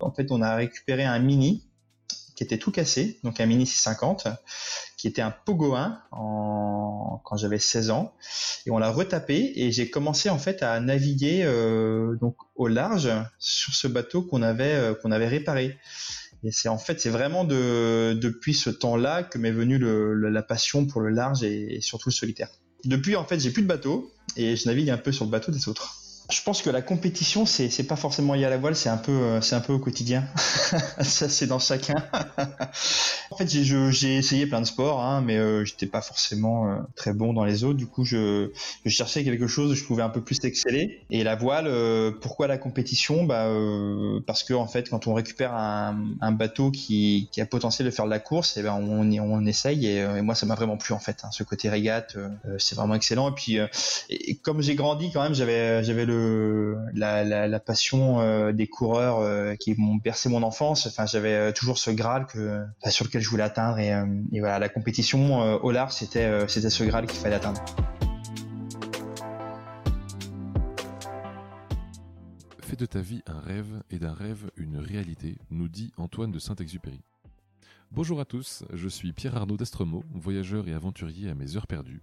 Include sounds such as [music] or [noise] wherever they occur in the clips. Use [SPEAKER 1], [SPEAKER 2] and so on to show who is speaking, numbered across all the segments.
[SPEAKER 1] En fait, on a récupéré un Mini qui était tout cassé, donc un Mini 650, qui était un Pogo 1 en... quand j'avais 16 ans, et on l'a retapé et j'ai commencé en fait à naviguer euh, donc au large sur ce bateau qu'on avait euh, qu'on avait réparé. Et c'est en fait c'est vraiment de depuis ce temps-là que m'est venue la passion pour le large et, et surtout le solitaire. Depuis en fait j'ai plus de bateau et je navigue un peu sur le bateau des autres. Je pense que la compétition, c'est c'est pas forcément lié à la voile, c'est un peu euh, c'est un peu au quotidien. [laughs] ça c'est dans chacun. [laughs] en fait, j'ai j'ai essayé plein de sports, hein, mais euh, j'étais pas forcément euh, très bon dans les autres. Du coup, je, je cherchais quelque chose où je pouvais un peu plus exceller. Et la voile, euh, pourquoi la compétition? Bah euh, parce que en fait, quand on récupère un, un bateau qui, qui a potentiel de faire de la course, et eh ben on on essaye. Et, et moi, ça m'a vraiment plu en fait. Hein, ce côté régate, c'est vraiment excellent. Et puis, et, comme j'ai grandi quand même, j'avais j'avais le la, passion euh, des coureurs euh, qui m'ont bercé mon enfance. J'avais euh, toujours ce Graal sur lequel je voulais atteindre et, voilà, la compétition au large, c'était c'était ce Graal qu'il fallait atteindre.
[SPEAKER 2] Fais de ta vie un rêve et d'un rêve une réalité, nous dit Antoine de Saint-Exupéry. Bonjour à tous, je suis Pierre Arnaud d'Estremaux, voyageur et aventurier à mes heures perdues.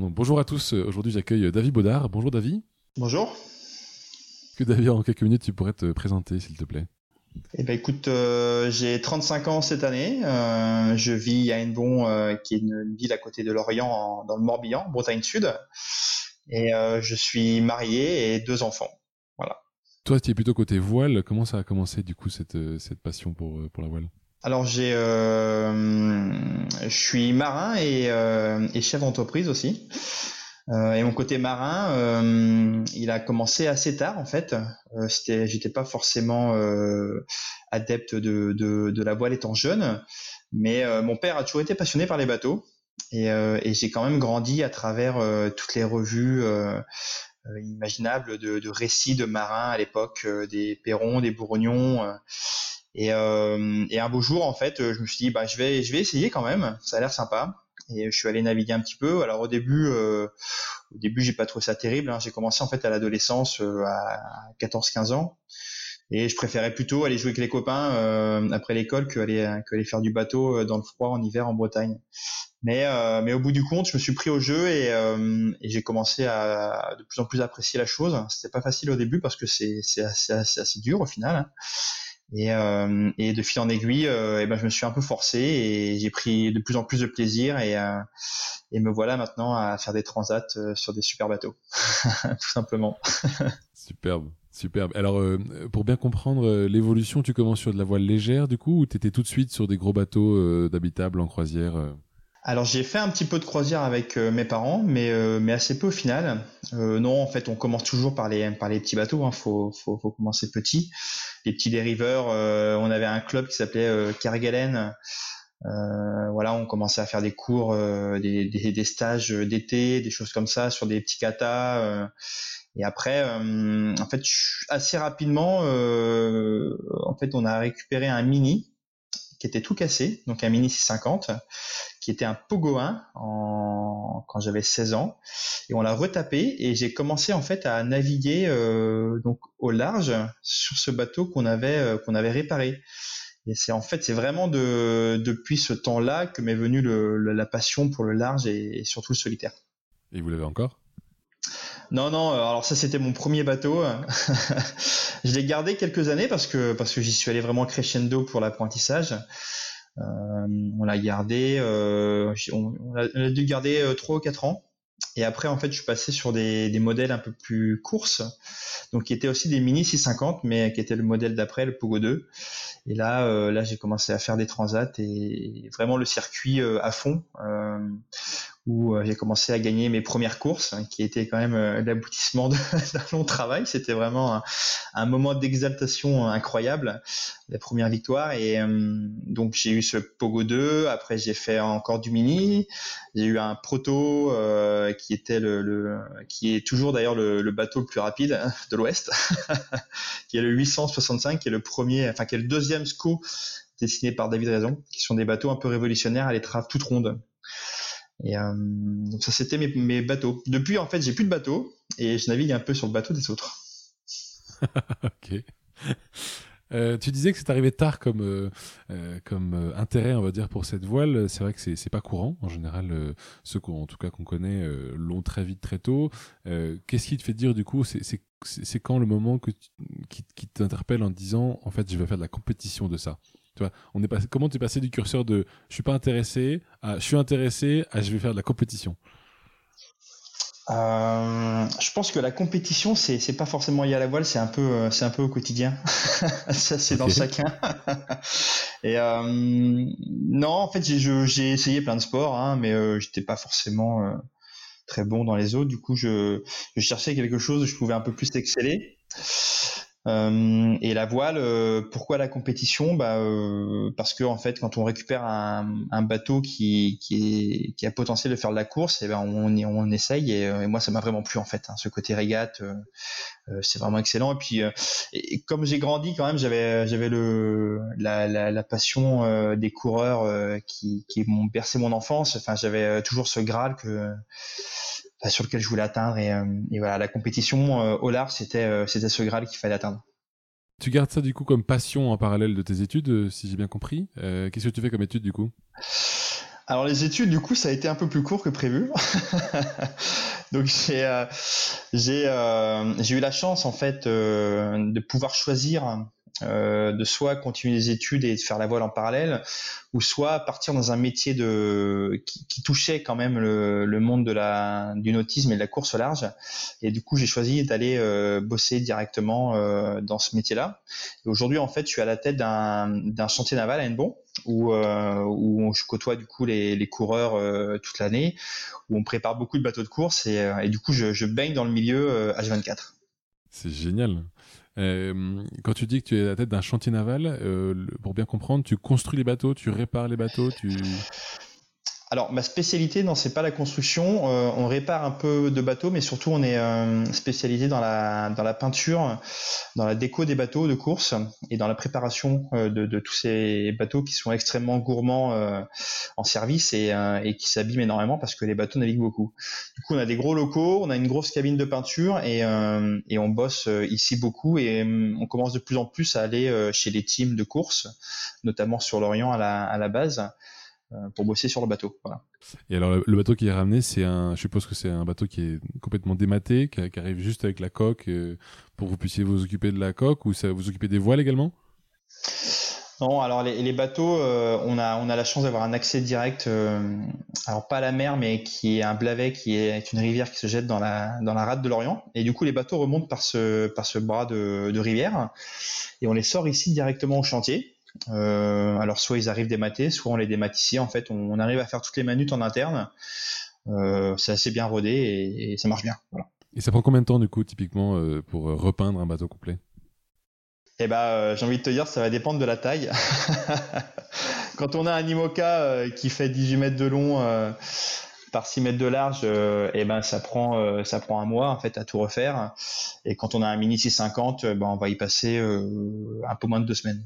[SPEAKER 2] Donc, bonjour à tous, aujourd'hui j'accueille David Baudard. Bonjour David.
[SPEAKER 1] Bonjour.
[SPEAKER 2] Que David, en quelques minutes, tu pourrais te présenter s'il te plaît?
[SPEAKER 1] Eh ben écoute, euh, j'ai 35 ans cette année. Euh, je vis à Hennebon, euh, qui est une ville à côté de Lorient, en, dans le Morbihan, Bretagne Sud. Et euh, je suis marié et deux enfants. Voilà.
[SPEAKER 2] Toi, tu es plutôt côté voile. Comment ça a commencé du coup cette, cette passion pour, pour la voile?
[SPEAKER 1] Alors j'ai, euh, je suis marin et, euh, et chef d'entreprise aussi. Euh, et mon côté marin, il a commencé assez tard en fait. J'étais pas forcément adepte de, la voile étant jeune, mais mon père a toujours été passionné par les bateaux et, j'ai quand même grandi à travers toutes les revues imaginables de, de, récits de marins à l'époque, des Perrons, des Bourgognons. Et, et un beau jour en fait, je me suis dit bah je vais je vais essayer quand même, ça a l'air sympa et je suis allé naviguer un petit peu. Alors au début, euh, au début, j'ai pas trouvé ça terrible. Hein. J'ai commencé en fait à l'adolescence euh, à 14-15 ans, et je préférais plutôt aller jouer avec les copains euh, après l'école qu'aller qu'aller faire du bateau euh, dans le froid en hiver en Bretagne. Mais euh, mais au bout du compte, je me suis pris au jeu et, euh, et j'ai commencé à de plus en plus apprécier la chose. C'était pas facile au début parce que c'est assez, assez, assez dur au final. Hein. Et, euh, et, de fil en aiguille, euh, et ben je me suis un peu forcé et j'ai pris de plus en plus de plaisir et, euh, et me voilà maintenant à faire des transats euh, sur des super bateaux, [laughs] tout simplement. [laughs]
[SPEAKER 2] Superbe. Superbe. Alors, euh, pour bien comprendre euh, l'évolution, tu commences sur de la voile légère, du coup, ou tu étais tout de suite sur des gros bateaux d'habitable en croisière
[SPEAKER 1] alors j'ai fait un petit peu de croisière avec euh, mes parents, mais euh, mais assez peu au final. Euh, non, en fait, on commence toujours par les par les petits bateaux. Hein. Faut, faut faut commencer petit. Les petits dériveurs. on avait un club qui s'appelait Kerguelen. voilà, on commençait à faire des cours, des, des, des stages d'été, des choses comme ça sur des petits katas. et après, en fait, assez rapidement, en fait, on a récupéré un mini qui était tout cassé, donc un Mini 650, qui était un Pogo 1 en, quand j'avais 16 ans, et on l'a retapé et j'ai commencé en fait à naviguer euh, donc au large sur ce bateau qu'on avait euh, qu'on avait réparé. Et c'est en fait c'est vraiment de depuis ce temps-là que m'est venue le, le, la passion pour le large et, et surtout le solitaire.
[SPEAKER 2] Et vous l'avez encore?
[SPEAKER 1] Non, non. Alors ça, c'était mon premier bateau. [laughs] je l'ai gardé quelques années parce que parce que j'y suis allé vraiment crescendo pour l'apprentissage. Euh, on l'a gardé. Euh, on, dû garder euh, trois ou quatre ans. Et après, en fait, je suis passé sur des, modèles un peu plus courses, donc qui étaient aussi des Mini 650, mais qui étaient le modèle d'après, le Pogo 2. Et là, là, j'ai commencé à faire des transats et vraiment le circuit à fond, où j'ai commencé à gagner mes premières courses, hein, qui était quand même l'aboutissement [laughs] d'un long travail. C'était vraiment un, moment d'exaltation incroyable, la première victoire. Et donc j'ai eu ce Pogo 2, après j'ai fait encore du mini, j'ai eu un proto qui était le, qui est toujours d'ailleurs le, bateau le plus rapide hein, de l'Ouest, [laughs] qui est le 865, qui est le premier, enfin qui est le deuxième SCO dessiné par David Raison, qui sont des bateaux un peu révolutionnaires à l'étrave toute ronde. Et euh, donc ça c'était mes, bateaux. Depuis en fait j'ai plus de bateaux et je navigue un peu sur le bateau des autres. [laughs]
[SPEAKER 2] ok. Euh, tu disais que c'est arrivé tard comme, euh, comme intérêt, on va dire, pour cette voile. C'est vrai que c'est pas courant. En général, ceux en tout cas qu'on connaît l'ont très vite, très tôt. Qu'est-ce qui te fait dire du coup C'est quand le moment que qui, qui t'interpelle en disant en fait je vais faire de la compétition de ça? On est passé, comment tu es passé du curseur de je suis pas intéressé à je suis intéressé à je vais faire de la compétition?
[SPEAKER 1] Euh, je pense que la compétition, c'est c'est pas forcément lié à la voile, c'est un peu euh, c'est un peu au quotidien. [laughs] ça c'est dans chacun. [laughs] Et euh, non, en fait j'ai essayé plein de sports, hein, mais je j'étais pas forcément très bon dans les autres. Du coup, je, je cherchais quelque chose où je pouvais un peu plus exceller. Euh, et la voile, euh, pourquoi la compétition? Bah, euh, Parce que en fait, quand on récupère un, un bateau qui, qui, est, qui, a potentiel de faire de la course, et eh ben on, on essaye. Et, et moi, ça m'a vraiment plu en fait. Hein, ce côté régate, c'est vraiment excellent. Et puis, et comme j'ai grandi quand même, j'avais j'avais le la, la, la passion des coureurs qui, qui m'ont bercé mon enfance. Enfin, j'avais toujours ce Graal que sur lequel je voulais atteindre. Et, euh, voilà, la compétition euh, au large, c'était euh, c'était ce Graal qu'il fallait atteindre.
[SPEAKER 2] Tu gardes ça du coup comme passion en parallèle de tes études, si j'ai bien compris. Qu'est-ce que tu fais comme études du coup?
[SPEAKER 1] Alors les études, du coup, ça a été un peu plus court que prévu. [laughs] Donc j'ai j'ai j'ai eu la chance en fait de pouvoir choisir euh, de soit continuer les études et de faire la voile en parallèle, ou soit partir dans un métier qui, touchait quand même le, monde de la du nautisme et de la course au large. Et du coup, j'ai choisi d'aller euh, bosser directement euh, dans ce métier-là. Aujourd'hui, en fait, je suis à la tête d'un chantier naval à Hennebon, où, où je côtoie du coup les, coureurs toute l'année, où on prépare beaucoup de bateaux de course et, du coup, je baigne dans le milieu H24.
[SPEAKER 2] C'est génial. Euh, quand tu dis que tu es à la tête d'un chantier naval, euh, pour bien comprendre, tu construis les bateaux, tu répares les bateaux, tu...
[SPEAKER 1] Alors, ma spécialité, non, c'est pas la construction. Euh, on répare un peu de bateaux, mais surtout, on est euh, spécialisé dans la, dans la peinture, dans la déco des bateaux de course et dans la préparation euh, de, de, tous ces bateaux qui sont extrêmement gourmands en service et, et qui s'abîment énormément parce que les bateaux naviguent beaucoup. Du coup, on a des gros locaux, on a une grosse cabine de peinture et, et on bosse ici beaucoup et on commence de plus en plus à aller chez les teams de course, notamment sur l'Orient à la, à la base euh, pour bosser sur le bateau. Voilà.
[SPEAKER 2] Et alors le bateau qui est ramené, c'est un, je suppose que c'est un bateau qui est complètement dématé, qui, arrive juste avec la coque euh, pour que vous puissiez vous occuper de la coque ou ça vous occuper des voiles également?
[SPEAKER 1] Non, alors les, bateaux, euh, on a on a la chance d'avoir un accès direct, alors pas à la mer, mais qui est un blavet, qui est une rivière qui se jette dans la dans la rade de l'Orient. Et du coup, les bateaux remontent par ce par ce bras de, de rivière, et on les sort ici directement au chantier. Euh, alors soit ils arrivent dématés, soit on les démate ici. En fait, on, arrive à faire toutes les manutes en interne. Euh, c'est assez bien rodé et, ça marche bien.
[SPEAKER 2] Et ça prend combien de temps du coup typiquement euh, pour repeindre un bateau complet?
[SPEAKER 1] Eh ben, j'ai envie de te dire, ça va dépendre de la taille. [laughs] Quand on a un IMOCA qui fait 18 mètres de long par 6 mètres de large, eh ben ça prend ça prend un mois en fait à tout refaire. Et quand on a un mini 650, ben on va y passer un peu moins de deux semaines.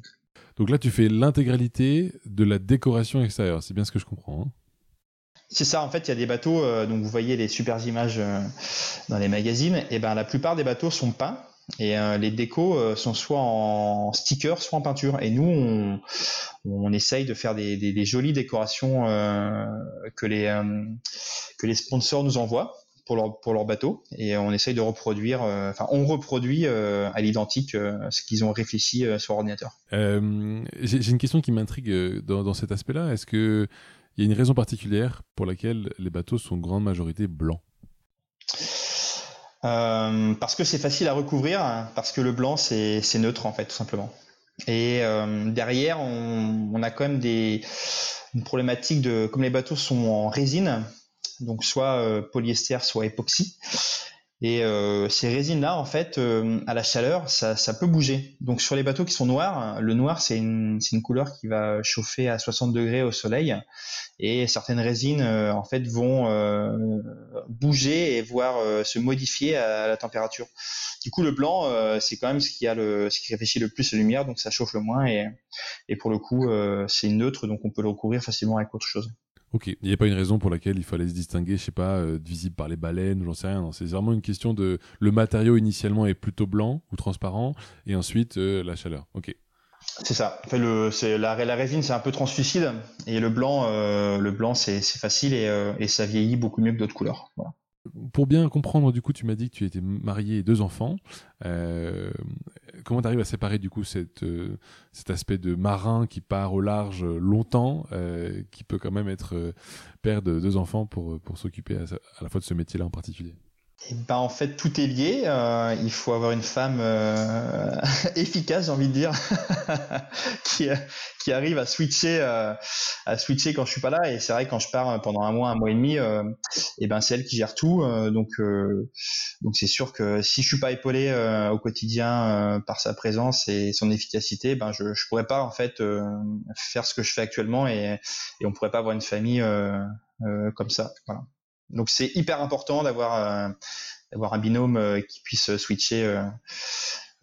[SPEAKER 2] Donc là, tu fais l'intégralité de la décoration extérieure. C'est bien ce que je comprends. Hein.
[SPEAKER 1] c'est ça, en fait, il y a des bateaux, euh, donc vous voyez les super images euh, dans les magazines, et ben la plupart des bateaux sont peints et euh, les décos sont soit en sticker, soit en peinture. Et nous, on, on essaye de faire des, des jolies décorations que les que les sponsors nous envoient pour leur, pour leur bateau et on essaye de reproduire, euh, enfin on reproduit euh, à l'identique euh, ce qu'ils ont réfléchi sur ordinateur.
[SPEAKER 2] J'ai une question qui m'intrigue dans, dans, cet aspect-là. Est-ce que il y a une raison particulière pour laquelle les bateaux sont en grande majorité blancs?
[SPEAKER 1] Parce que c'est facile à recouvrir, hein, parce que le blanc c'est neutre en fait tout simplement. Et derrière on, on, a quand même des une problématique de comme les bateaux sont en résine donc soit polyester, soit époxy. Et euh, ces résines-là, en fait, euh, à la chaleur, ça, ça, peut bouger. Donc sur les bateaux qui sont noirs, le noir, c'est une, une, couleur qui va chauffer à 60 degrés au soleil. Et certaines résines, euh, en fait, vont euh, bouger et voire se modifier à, la température. Du coup, le blanc, c'est quand même ce qui, a le, ce qui réfléchit le plus la lumière, donc ça chauffe le moins. Et, et pour le coup, c'est neutre, donc on peut le recouvrir facilement avec autre chose.
[SPEAKER 2] Ok, il n'y a pas une raison pour laquelle il fallait se distinguer, je sais pas, euh, visible par les baleines ou j'en sais rien. C'est vraiment une question de le matériau initialement est plutôt blanc ou transparent et ensuite euh, la chaleur. Ok.
[SPEAKER 1] C'est ça. La, résine, c'est un peu translucide et le blanc, euh, le blanc, c'est facile et, et, ça vieillit beaucoup mieux que d'autres couleurs. Voilà.
[SPEAKER 2] Pour bien comprendre, du coup, tu m'as dit que tu étais marié et deux enfants. Euh, comment tu arrives à séparer du coup euh, cet aspect de marin qui part au large longtemps, euh, qui peut quand même être père de deux enfants pour, pour s'occuper à, la fois de ce métier-là en particulier?
[SPEAKER 1] Et ben en fait tout est lié. Euh, il faut avoir une femme euh, [laughs] efficace, j'ai envie de dire, [laughs] qui, qui arrive à switcher, euh, à switcher quand je suis pas là. Et c'est vrai quand je pars pendant un mois, un mois et demi, et ben c'est elle qui gère tout. donc donc c'est sûr que si je suis pas épaulé au quotidien par sa présence et son efficacité, ben je je pourrais pas en fait faire ce que je fais actuellement et et on pourrait pas avoir une famille comme ça. Voilà. Donc c'est hyper important d'avoir euh, d'avoir un binôme euh, qui puisse switcher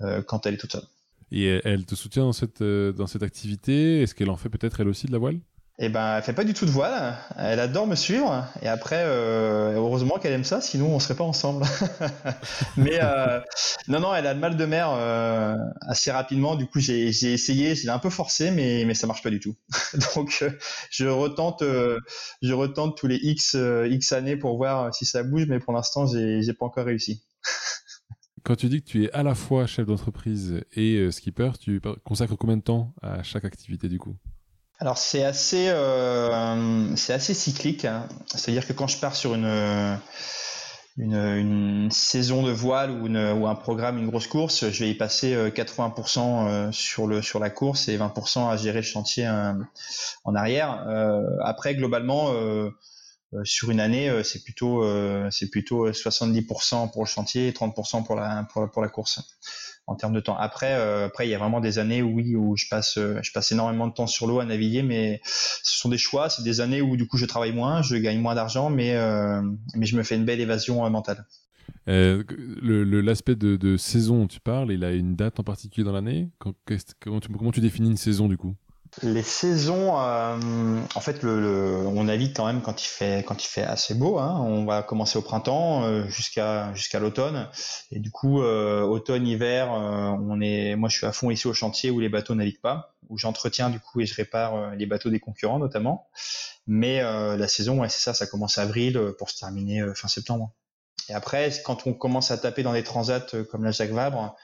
[SPEAKER 1] euh, quand elle est toute seule.
[SPEAKER 2] Et elle te soutient dans cette, dans cette activité? Est-ce qu'elle en fait peut-être elle aussi de la voile?
[SPEAKER 1] Eh ben, elle fait pas du tout de voile. Elle adore me suivre. Et après, euh, heureusement qu'elle aime ça, sinon on serait pas ensemble. [laughs] Mais euh, non, non, elle a le mal de mer euh, assez rapidement. Du coup, j'ai essayé, j'ai un peu forcé, mais mais ça marche pas du tout. [laughs] Donc, je retente, je retente tous les x x années pour voir si ça bouge, mais pour l'instant, j'ai j'ai pas encore réussi. [laughs]
[SPEAKER 2] Quand tu dis que tu es à la fois chef d'entreprise et skipper, tu consacres combien de temps à chaque activité du coup?
[SPEAKER 1] Alors c'est assez, euh, c'est assez cyclique. Hein. C'est-à-dire que quand je pars sur une, une, saison de voile ou, ou, un programme, une grosse course, je vais y passer 80% euh, euh, sur, le, sur la course et 20% à gérer le chantier en arrière. après, globalement, sur une année, c'est plutôt, c'est plutôt 70% pour le chantier et 30% pour la, pour la course en termes de temps. Après, euh, après, il y a vraiment des années où oui, où je passe, euh, je passe énormément de temps sur l'eau à naviguer, mais ce sont des choix. C'est des années où du coup je travaille moins, je gagne moins d'argent, mais euh, mais je me fais une belle évasion mentale.
[SPEAKER 2] L'aspect de, de, saison, tu parles, il a une date en particulier dans l'année? comment tu définis une saison du coup?
[SPEAKER 1] Les saisons, euh, en fait, le, on navigue quand même quand il fait quand il fait assez beau. Hein. On va commencer au printemps euh, jusqu'à l'automne. Et du coup, euh, automne, hiver, on est. Moi, je suis à fond ici au chantier où les bateaux naviguent pas, où j'entretiens du coup et je répare les bateaux des concurrents notamment. Mais la saison, ouais, c'est ça, ça commence avril pour se terminer fin septembre. Et après, quand on commence à taper dans des transats comme la Jacques Vabre,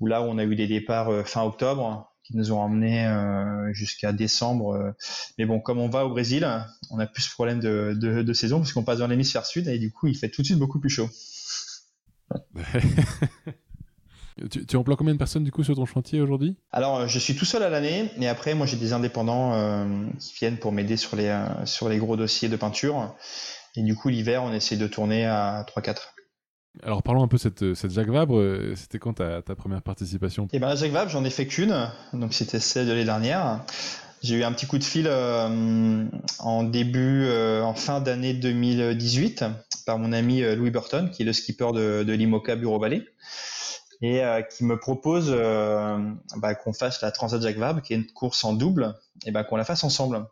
[SPEAKER 1] où là, on a eu des départs fin octobre qui nous ont emmenés euh, jusqu'à décembre. Euh. Mais bon, comme on va au Brésil, on a plus ce problème de, de, saison parce qu'on passe dans l'hémisphère sud et du coup, il fait tout de suite beaucoup plus chaud. [laughs]
[SPEAKER 2] tu, tu, emploies combien de personnes du coup sur ton chantier aujourd'hui?
[SPEAKER 1] Alors, euh, je suis tout seul à l'année et après, moi, j'ai des indépendants qui viennent pour m'aider sur les sur les gros dossiers de peinture. Et du coup, l'hiver, on essaie de tourner à 3-4.
[SPEAKER 2] Alors parlons un peu de cette, cette Jacques Vabre. Euh, c'était quand ta, ta, première participation?
[SPEAKER 1] Eh ben Jacques Vabre, j'en ai fait qu'une, donc c'était celle de l'année dernière. J'ai eu un petit coup de fil euh, en début, euh, en fin d'année 2018 par mon ami Louis Burton, qui est le skipper de, l'IMOCA Bureau Valley, et qui me propose bah, qu'on fasse la Transat Jacques Vabre, qui est une course en double, et ben qu'on la fasse ensemble.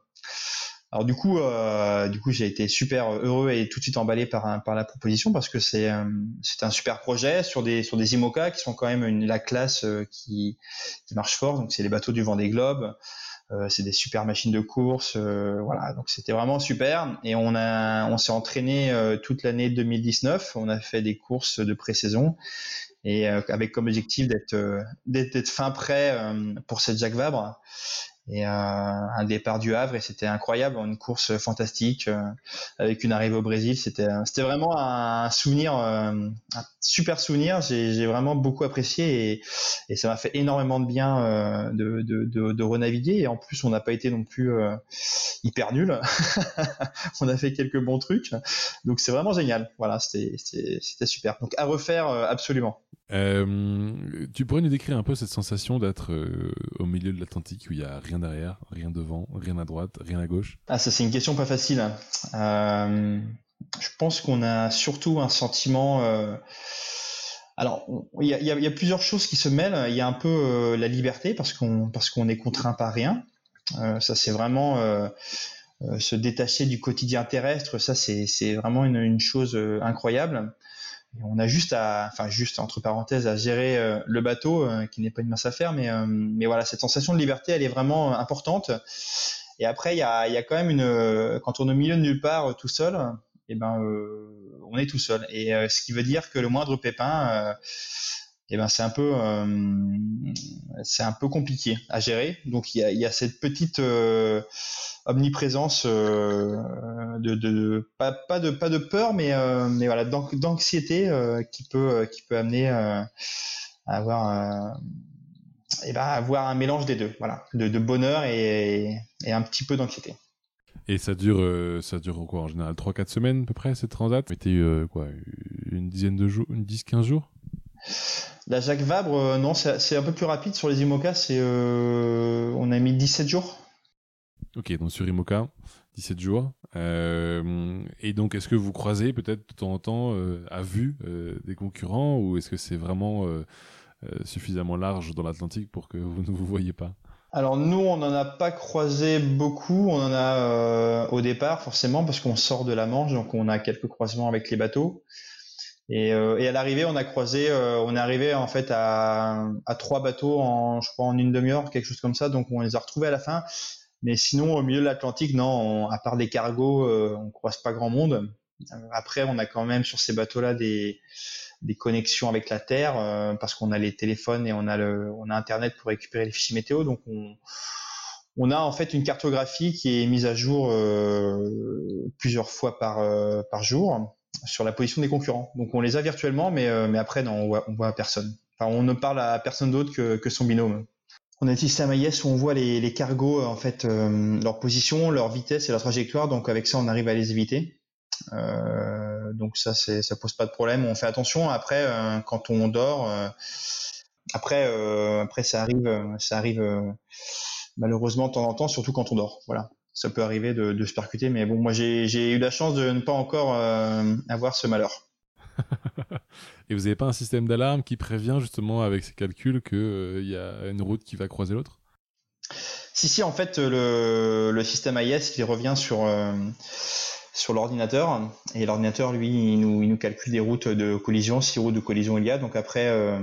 [SPEAKER 1] Alors du coup, euh, du coup, j'ai été super heureux et tout de suite emballé par, par la proposition parce que c'est euh, c'est un super projet sur des sur des IMOCA qui sont quand même une, la classe euh, qui, qui marche fort. Donc c'est les bateaux du Vendée Globe. Euh, c'est des super machines de course, voilà. Donc c'était vraiment super. Et on a, on s'est entraîné toute l'année 2019. On a fait des courses de pré-saison et avec comme objectif d'être d'être fin prêt pour cette Jacques Vabre. Et un départ du Havre et c'était incroyable, une course fantastique avec une arrivée au Brésil. C'était c'était vraiment un souvenir, un super souvenir. J'ai vraiment beaucoup apprécié et, et ça m'a fait énormément de bien de, de, de, de, renaviguer et en plus on n'a pas été non plus hyper nul. [laughs] on a fait quelques bons trucs, donc c'est vraiment génial. Voilà, c'était c'était super. Donc à refaire absolument.
[SPEAKER 2] Euh, tu pourrais nous décrire un peu cette sensation d'être euh, au milieu de l'Atlantique où il n'y a rien derrière, rien devant, rien à droite, rien à gauche?
[SPEAKER 1] Ah, ça c'est une question pas facile. Hein. Euh, je pense qu'on a surtout un sentiment. Alors, il y a, plusieurs choses qui se mêlent. Il y a un peu la liberté parce qu'on parce qu'on est contraint par rien. ça c'est vraiment se détacher du quotidien terrestre. Ça c'est vraiment une chose incroyable on a juste à, enfin juste entre parenthèses, à gérer euh, le bateau, euh, qui n'est pas une mince affaire, mais euh, mais voilà, cette sensation de liberté, elle est vraiment importante. Et après, il y a, y a quand même une, quand on est au milieu de nulle part tout seul, et eh ben on est tout seul. Et ce qui veut dire que le moindre pépin, eh ben c'est un peu c'est un peu compliqué à gérer. Donc il y a, y a cette petite omniprésence euh, de, de, pas, de pas de peur mais euh, mais voilà d'anxiété euh, qui peut qui peut amener à avoir et ben avoir un mélange des deux. Voilà. De, de bonheur et, et, un petit peu d'anxiété.
[SPEAKER 2] Et ça dure ça dure quoi en général 3 4 semaines à peu près cette transat? Mettez quoi une dizaine de jours une 10 15 jours?
[SPEAKER 1] La Jacques Vabre non c'est un peu plus rapide sur les IMOCA c'est on a mis 17 jours
[SPEAKER 2] Ok, donc sur Imoca, 17 jours. Euh, et donc, est-ce que vous croisez peut-être de temps en temps euh, à vue euh, des concurrents ou est-ce que c'est vraiment suffisamment large dans l'Atlantique pour que vous [laughs] ne vous voyez pas?
[SPEAKER 1] Alors nous, on n'en a pas croisé beaucoup. On en a au départ forcément parce qu'on sort de la Manche, donc on a quelques croisements avec les bateaux. Et, à l'arrivée, on a croisé, on est arrivé en fait à, à trois bateaux en, je crois, en une demi-heure, quelque chose comme ça. Donc on les a retrouvés à la fin. Mais sinon, au milieu de l'Atlantique, non, à part des cargos, euh, on croise pas grand monde. Après, on a quand même sur ces bateaux-là des, des connexions avec la Terre euh, parce qu'on a les téléphones et on a le, on a Internet pour récupérer les fichiers météo. Donc on, on a en fait une cartographie qui est mise à jour euh, plusieurs fois par, euh, par jour sur la position des concurrents. Donc on les a virtuellement, mais, mais après non, on voit, voit personne. Enfin, on ne parle à personne d'autre que, son binôme. On a un système AIS où on voit les, cargos, en fait, euh, leur position, leur vitesse et leur trajectoire. Donc avec ça, on arrive à les éviter. Euh, donc ça, ça pose pas de problème. On fait attention. Après, euh, quand on dort, euh, après, après ça arrive, ça arrive malheureusement de temps en temps, surtout quand on dort. Voilà, ça peut arriver de, de se percuter. Mais bon, moi, j'ai, eu la chance de ne pas encore avoir ce malheur. [laughs]
[SPEAKER 2] Et vous n'avez pas un système d'alarme qui prévient justement avec ces calculs qu'il euh, y a une route qui va croiser l'autre?
[SPEAKER 1] Si, si, en fait, le, le système AIS, il revient sur, euh, sur l'ordinateur. Et l'ordinateur, lui, il nous, il nous, calcule des routes de collision, si routes de collision il y a. Donc après, euh,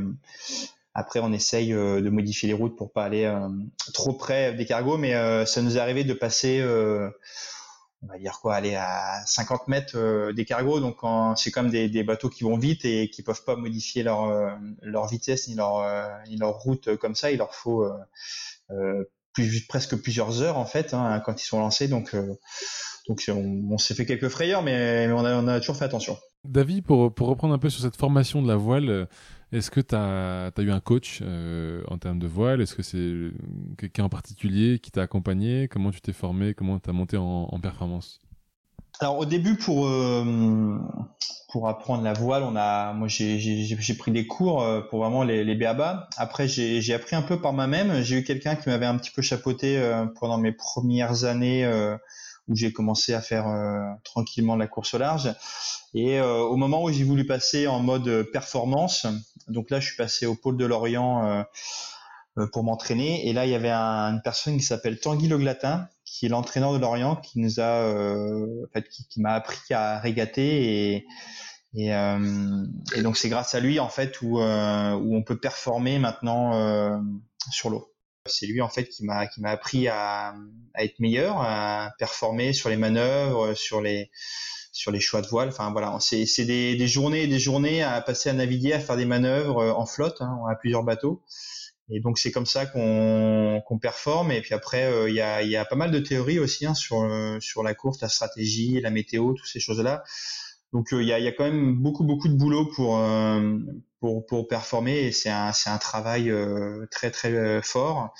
[SPEAKER 1] après on essaye de modifier les routes pour pas aller trop près des cargos. Mais ça nous est arrivé de passer on va dire quoi, aller à 50 mètres euh, des cargos. Donc c'est comme des, des, bateaux qui vont vite et qui peuvent pas modifier leur euh, leur vitesse ni leur euh, ni leur route comme ça. Il leur faut plus, presque plusieurs heures en fait hein, quand ils sont lancés. Donc donc on, s'est fait quelques frayeurs, mais, on, a, on, a, toujours fait attention.
[SPEAKER 2] David, pour, pour reprendre un peu sur cette formation de la voile, est-ce que tu as, as, eu un coach euh, en termes de voile? Est-ce que c'est quelqu'un en particulier qui t'a accompagné? Comment tu t'es formé? Comment tu as monté en, en, performance?
[SPEAKER 1] Alors au début, pour, euh, pour apprendre la voile, on a, moi j'ai pris des cours euh, pour vraiment les, les BABA. Après, j'ai appris un peu par moi-même. J'ai eu quelqu'un qui m'avait un petit peu chapeauté euh, pendant mes premières années euh, où j'ai commencé à faire tranquillement la course au large. Et au moment où j'ai voulu passer en mode performance, donc là, je suis passé au pôle de Lorient euh, euh, pour m'entraîner. Et là, il y avait une personne qui s'appelle Tanguy Le Glatin, qui est l'entraîneur de Lorient, qui nous a, euh, en fait, qui, m'a appris à régater et et, donc c'est grâce à lui en fait où, où on peut performer maintenant sur l'eau. C'est lui en fait qui m'a qui m'a appris à, à, être meilleur, à performer sur les manœuvres, sur les sur les choix de voile. Enfin voilà, c'est des, des journées des journées à passer à naviguer, à faire des manœuvres euh, en flotte. Hein, on a plusieurs bateaux. Et donc c'est comme ça qu'on qu'on performe. Et puis après, il y, a, y a pas mal de théories aussi hein, sur sur la course, la stratégie, la météo, toutes ces choses-là. Donc il y a, y, a, quand même beaucoup beaucoup de boulot pour pour, pour performer et c'est un un travail très très fort.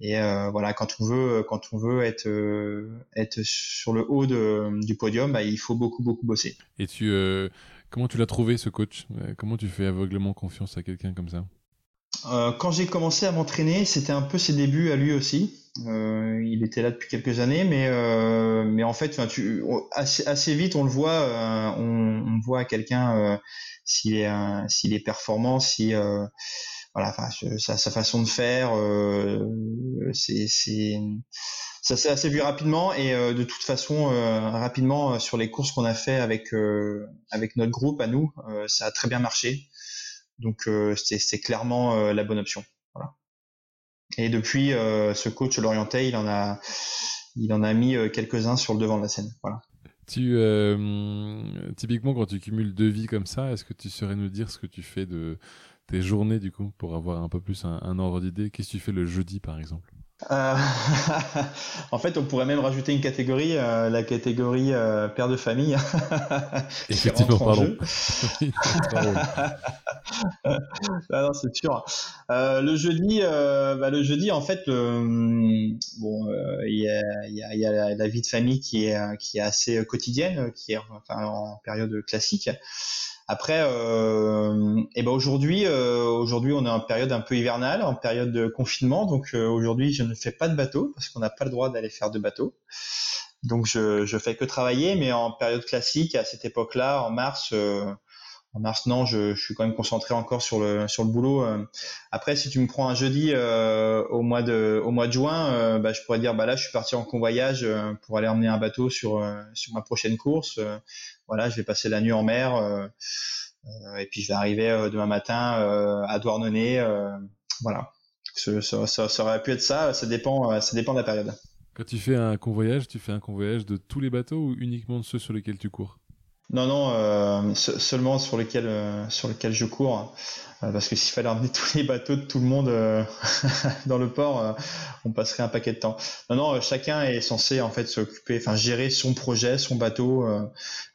[SPEAKER 1] Et euh, voilà, quand on veut, quand on veut être euh, être sur le haut de, du podium, bah, il faut beaucoup beaucoup bosser.
[SPEAKER 2] Et tu, euh, comment tu l'as trouvé ce coach? Comment tu fais aveuglément confiance à quelqu'un comme ça?
[SPEAKER 1] Quand j'ai commencé à m'entraîner, c'était un peu ses débuts à lui aussi. Il était là depuis quelques années, mais mais en fait, tu, assez, vite, on le voit, on, on voit quelqu'un s'il est s'il est performant, si voilà, enfin, sa, façon de faire, euh, c'est, ça s'est assez vu rapidement et euh, de toute façon euh, rapidement sur les courses qu'on a fait avec avec notre groupe à nous, ça a très bien marché. Donc c'est clairement la bonne option. Et depuis, ce coach l'orienté, il en a il en a mis quelques-uns sur le devant de la scène.
[SPEAKER 2] Tu, typiquement, quand tu cumules deux vies comme ça, est-ce que tu saurais nous dire ce que tu fais de, tes journées du coup pour avoir un peu plus un, ordre d'idée? Qu'est-ce que tu fais le jeudi par exemple?
[SPEAKER 1] Euh, [laughs] en fait, on pourrait même rajouter une catégorie, euh, la catégorie euh, père de famille. [laughs]
[SPEAKER 2] Effectivement, pardon. [laughs]
[SPEAKER 1] ah non, c'est sûr. le jeudi, bah, le jeudi, en fait, bon, il y a, y, a, y, a, la vie de famille qui est qui est assez quotidienne, qui est enfin, en période classique. Après, euh, et ben aujourd'hui, euh, aujourd'hui, on est en période un peu hivernale, en période de confinement. Donc euh, aujourd'hui, je ne fais pas de bateau parce qu'on n'a pas le droit d'aller faire de bateau. Donc je, je fais que travailler, mais en période classique, à cette époque-là, en mars, euh, non, je, je, suis quand même concentré encore sur le sur le boulot. Euh. Après, si tu me prends un jeudi euh, au mois de au mois de juin, bah, je pourrais dire bah là, je suis parti en convoyage pour aller emmener un bateau sur sur ma prochaine course voilà, je vais passer la nuit en mer euh, euh, et puis je vais arriver euh, demain matin à Douarnenez. voilà. Ça, ça, ça, aurait pu être ça, ça dépend, ça dépend de la période.
[SPEAKER 2] Quand tu fais un convoyage, tu fais un convoyage de tous les bateaux ou uniquement de ceux sur lesquels tu cours?
[SPEAKER 1] Non, non, seulement sur lesquels, sur lesquels je cours. Euh, parce que s'il fallait emmener [laughs] tous les bateaux de tout le monde euh, [laughs] dans le port, euh, on passerait un paquet de temps. Non, non, chacun est censé en fait s'occuper, enfin gérer son projet, son bateau.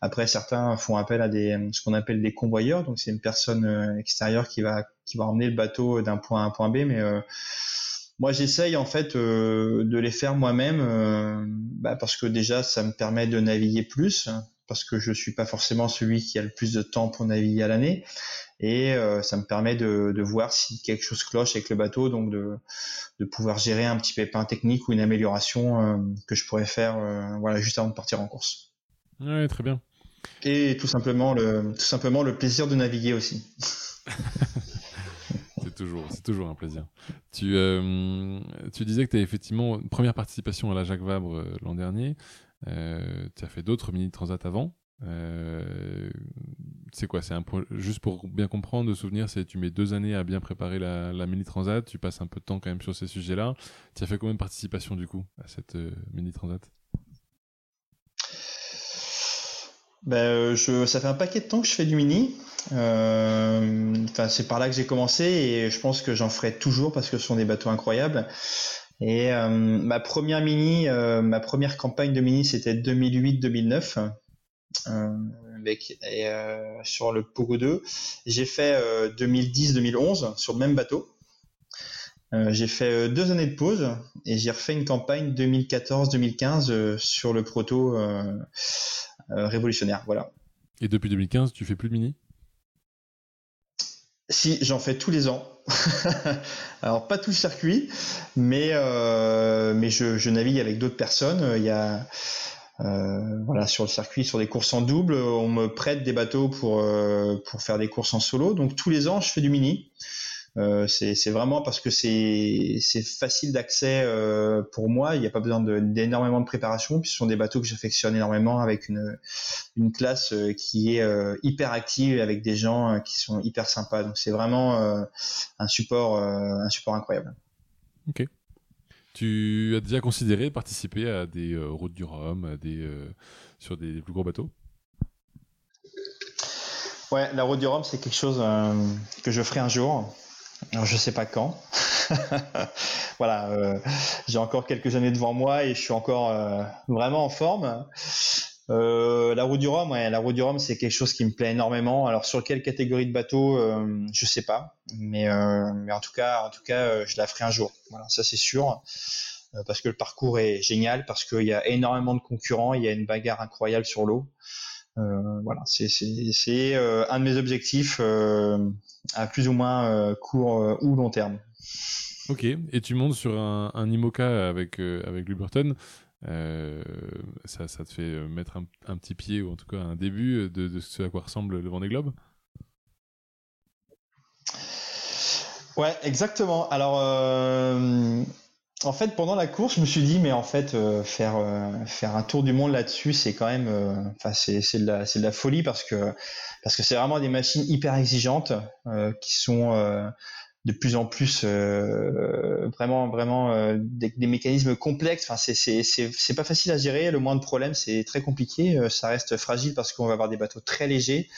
[SPEAKER 1] après, certains font appel à des ce qu'on appelle des convoyeurs, donc c'est une personne extérieure qui va qui va emmener le bateau d'un point A à un point B, mais moi, j'essaye en fait de les faire moi-même bah, parce que déjà, ça me permet de naviguer plus parce que je suis pas forcément celui qui a le plus de temps pour naviguer à l'année et euh, ça me permet de, voir si quelque chose cloche avec le bateau, donc de, pouvoir gérer un petit pépin technique ou une amélioration euh, que je pourrais faire euh, voilà, juste avant de partir en course.
[SPEAKER 2] Oui, très bien.
[SPEAKER 1] Et tout simplement le, tout simplement le plaisir de naviguer aussi. [laughs]
[SPEAKER 2] c'est toujours, c'est toujours un plaisir. Tu, tu disais que tu as effectivement une première participation à la Jacques Vabre l'an dernier. Tu as fait d'autres mini-transats avant. Euh, c'est quoi C'est un juste pour bien comprendre, de souvenir, c'est tu mets deux années à bien préparer la, mini transat, tu passes un peu de temps quand même sur ces sujets-là. Tu as fait combien de participations du coup à cette euh, mini transat?
[SPEAKER 1] Ben, euh, ça fait un paquet de temps que je fais du mini. Enfin, c'est par là que j'ai commencé et je pense que j'en ferai toujours parce que ce sont des bateaux incroyables. Et ma première mini, ma première campagne de mini, c'était 2008-2009. Euh, avec, et, euh, sur le Pogo 2. J'ai fait 2010-2011 euh, sur le même bateau. j'ai fait deux années de pause et j'ai refait une campagne 2014-2015 sur le proto révolutionnaire. Voilà.
[SPEAKER 2] Et depuis 2015, tu fais plus de mini?
[SPEAKER 1] Si, j'en fais tous les ans. [laughs] Alors pas tout le circuit, mais mais je, navigue avec d'autres personnes. Il y a euh, voilà, sur le circuit, sur des courses en double, on me prête des bateaux euh, pour faire des courses en solo. Donc tous les ans, je fais du mini. Euh, c'est vraiment parce que c'est facile d'accès euh, pour moi. Il n'y a pas besoin d'énormément de, préparation. Puis ce sont des bateaux que j'affectionne énormément avec une, une classe euh, qui est euh, hyper active avec des gens qui sont hyper sympas. Donc c'est vraiment un support un support incroyable.
[SPEAKER 2] Ok. Tu as déjà considéré participer à des routes du Rhum, des, sur des, plus gros bateaux?
[SPEAKER 1] Ouais, la route du Rhum, c'est quelque chose euh, que je ferai un jour. Je sais pas quand. [laughs] voilà, euh, j'ai encore quelques années devant moi et je suis encore euh, vraiment en forme. Euh, la route du Rhum, ouais, la route du Rhum, c'est quelque chose qui me plaît énormément. Alors sur quelle catégorie de bateau, je sais pas, mais, mais en tout cas, en tout cas, je la ferai un jour. Voilà, ça c'est sûr, parce que le parcours est génial, parce qu'il y a énormément de concurrents, il y a une bagarre incroyable sur l'eau. Euh, voilà, c'est c'est euh, un de mes objectifs euh, à plus ou moins court ou long terme.
[SPEAKER 2] Ok, et tu montes sur un, un IMOCA avec, avec Luberton. Euh, ça, ça te fait mettre un, un petit pied, ou en tout cas un début de, de ce à quoi ressemble le Vendée Globe?
[SPEAKER 1] Ouais, exactement. Alors, euh, en fait, pendant la course, je me suis dit, mais en fait, euh, faire euh, faire un tour du monde là-dessus, c'est quand même, euh, enfin, c'est c'est de la c'est de la folie parce que parce que c'est vraiment des machines hyper exigeantes euh, qui sont euh, de plus en plus vraiment vraiment des, des mécanismes complexes. Enfin, c'est c'est c'est c'est pas facile à gérer. Le moindre problème, c'est très compliqué. Ça reste fragile parce qu'on va avoir des bateaux très légers.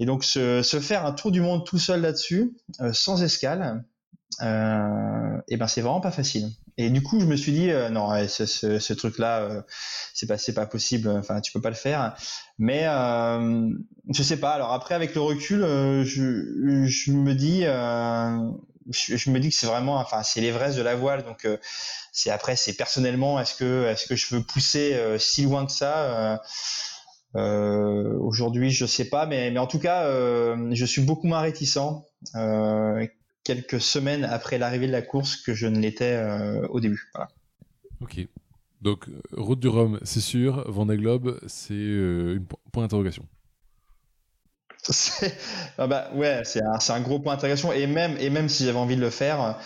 [SPEAKER 1] Et donc se, se faire un tour du monde tout seul là-dessus, sans escale, euh, et ben c'est vraiment pas facile. Et du coup, je me suis dit euh, non, ce, truc-là, euh, c'est pas c'est pas possible. Enfin, tu peux pas le faire. Mais euh, je sais pas. Alors après, avec le recul, je, me dis, je, me dis que c'est vraiment, enfin, c'est l'Everest de la voile. Donc c'est après, c'est personnellement, est-ce que est-ce que je veux pousser si loin que ça Aujourd'hui, je sais pas, mais, mais en tout cas, je suis beaucoup moins réticent quelques semaines après l'arrivée de la course que je ne l'étais euh, au début.
[SPEAKER 2] Ok. Donc, euh, route du Rhum, c'est sûr. Vendée Globe, c'est euh, une po- point d'interrogation.
[SPEAKER 1] C'est- ah bah ouais, c'est un, un gros point d'interrogation et même et même si j'avais envie de le faire,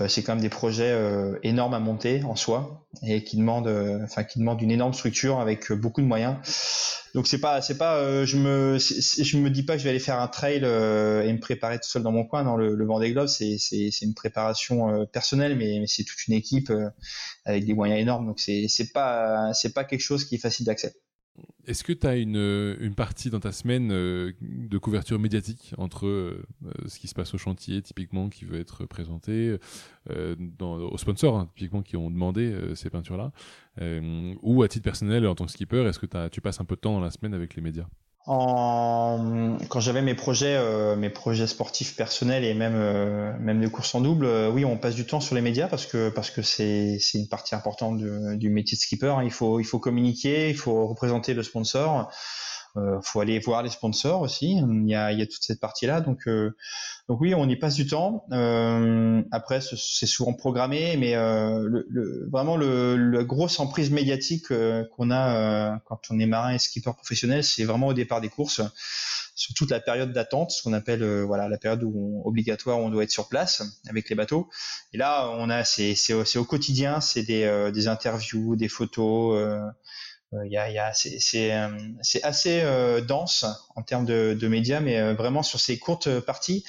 [SPEAKER 1] euh, c'est quand même des projets euh, énormes à monter en soi et qui demandent, euh, enfin qui demandent une énorme structure avec euh, beaucoup de moyens. Donc c'est pas c'est pas euh, je me je me dis pas que je vais aller faire un trail et me préparer tout seul dans mon coin. Non, le, le Vendée Globe c'est c'est c'est une préparation personnelle, mais, mais c'est toute une équipe avec des moyens énormes. Donc c'est c'est pas c'est pas quelque chose qui est facile d'accès.
[SPEAKER 2] Est-ce que tu as une, euh, une partie dans ta semaine euh, de couverture médiatique entre euh, ce qui se passe au chantier, typiquement, qui veut être présenté, aux sponsors, hein, typiquement, qui ont demandé ces peintures-là, ou à titre personnel, en tant que skipper, est-ce que tu passes un peu de temps dans la semaine avec les médias?
[SPEAKER 1] En... Quand j'avais mes projets, euh, mes projets sportifs personnels et même euh, même de course en double, euh, oui, on passe du temps sur les médias parce que parce que c'est c'est une partie importante du, du métier de skipper. hein. Il faut il faut communiquer, il faut représenter le sponsor, euh, faut aller voir les sponsors aussi. Il y a il y a toute cette partie là, donc euh, donc oui, on y passe du temps. Euh, après, ce- c'est souvent programmé, mais euh, le, le- vraiment le, le grosse emprise médiatique euh, qu'on a euh, quand on est marin et skipper professionnel, c'est vraiment au départ des courses, sur toute la période d'attente, ce qu'on appelle voilà la période où on, obligatoire où on doit être sur place avec les bateaux. Et là, on a c'est au, quotidien, c'est des, des interviews, des photos. Euh, euh, il y a, il y a, c'est, euh, assez euh, dense en termes de, médias, mais vraiment sur ces courtes parties.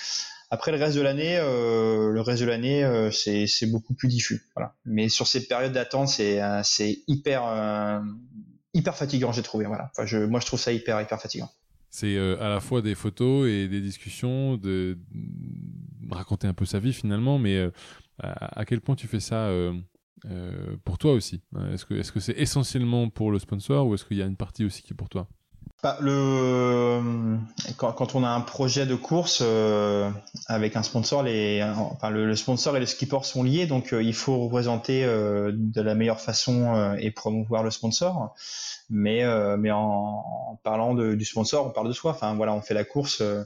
[SPEAKER 1] Après le reste de l'année, le reste de l'année, c'est, beaucoup plus diffus. Voilà. Mais sur ces périodes d'attente, c'est, c'est hyper, hyper fatigant, j'ai trouvé. Voilà. Moi, je trouve ça hyper, hyper fatigant.
[SPEAKER 2] C'est à la fois des photos et des discussions, de, raconter un peu sa vie finalement, mais à quel point tu fais ça euh, euh, pour toi aussi hein Est-ce que est-ce que c'est essentiellement pour le sponsor ou est-ce qu'il y a une partie aussi qui est pour toi?
[SPEAKER 1] Bah, le quand, quand on a un projet de course euh, avec un sponsor, le, sponsor et le skipper sont liés, donc euh, il faut représenter euh, de la meilleure façon euh, et promouvoir le sponsor. Mais euh, mais en, parlant du sponsor, on parle de soi. Enfin voilà, on fait la course. euh,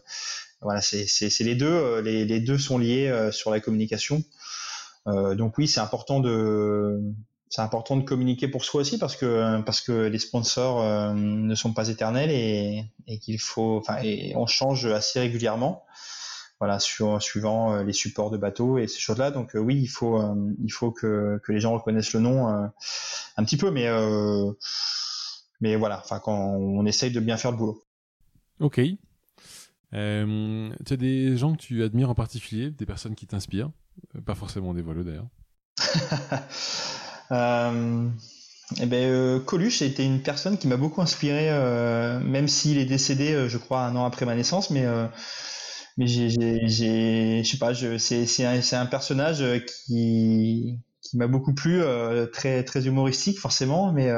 [SPEAKER 1] voilà, c'est c'est c'est les deux. euh, Les, les deux sont liés euh, sur la communication. Euh, donc oui, c'est important de c'est important de communiquer pour soi aussi parce que parce que les sponsors euh, ne sont pas éternels et, et qu'il faut enfin et on change assez régulièrement voilà sur, suivant euh, les supports de bateaux et ces choses-là donc euh, oui il faut euh, il faut que, que les gens reconnaissent le nom un petit peu mais mais voilà enfin quand on essaye de bien faire le boulot
[SPEAKER 2] Ok. Euh, tu as des gens que tu admires en particulier, des personnes qui t'inspirent, Euh, pas forcément des voileux d'ailleurs. [laughs]
[SPEAKER 1] Euh, eh ben, Coluche a été une personne qui m'a beaucoup inspiré, même s'il est décédé, je crois, un an après ma naissance, mais mais je sais pas, c'est un, un personnage qui qui m'a beaucoup plu, très très humoristique forcément, mais